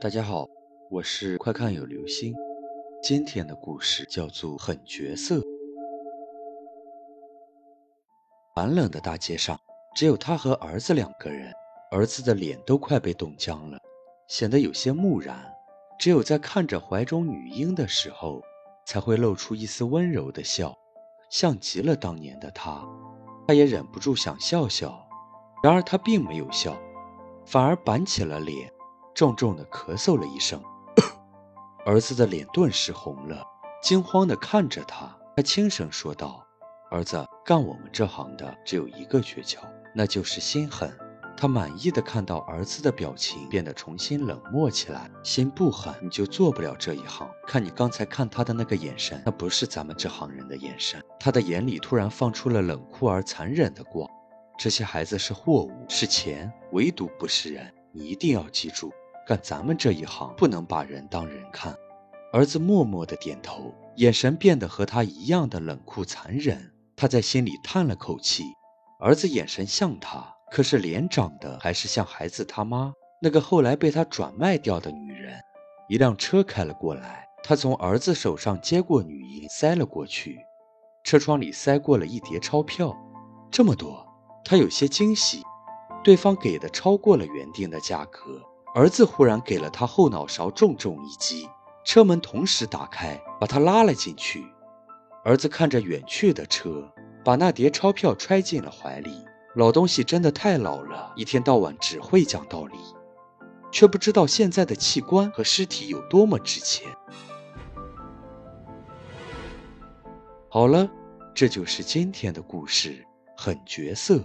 大家好，我是快看有流星。今天的故事叫做《狠角色》。寒冷的大街上，只有他和儿子两个人。儿子的脸都快被冻僵了，显得有些木然。只有在看着怀中女婴的时候，才会露出一丝温柔的笑，像极了当年的他。他也忍不住想笑笑，然而他并没有笑，反而板起了脸。重重的咳嗽了一声，儿子的脸顿时红了，惊慌地看着他。他轻声说道：“儿子，干我们这行的只有一个诀窍，那就是心狠。”他满意的看到儿子的表情变得重新冷漠起来。心不狠，你就做不了这一行。看你刚才看他的那个眼神，那不是咱们这行人的眼神。他的眼里突然放出了冷酷而残忍的光。这些孩子是货物，是钱，唯独不是人。你一定要记住。干咱们这一行，不能把人当人看。儿子默默的点头，眼神变得和他一样的冷酷残忍。他在心里叹了口气。儿子眼神像他，可是脸长得还是像孩子他妈那个后来被他转卖掉的女人。一辆车开了过来，他从儿子手上接过女婴，塞了过去。车窗里塞过了一叠钞票，这么多，他有些惊喜。对方给的超过了原定的价格。儿子忽然给了他后脑勺重重一击，车门同时打开，把他拉了进去。儿子看着远去的车，把那叠钞票揣进了怀里。老东西真的太老了，一天到晚只会讲道理，却不知道现在的器官和尸体有多么值钱。好了，这就是今天的故事，狠角色。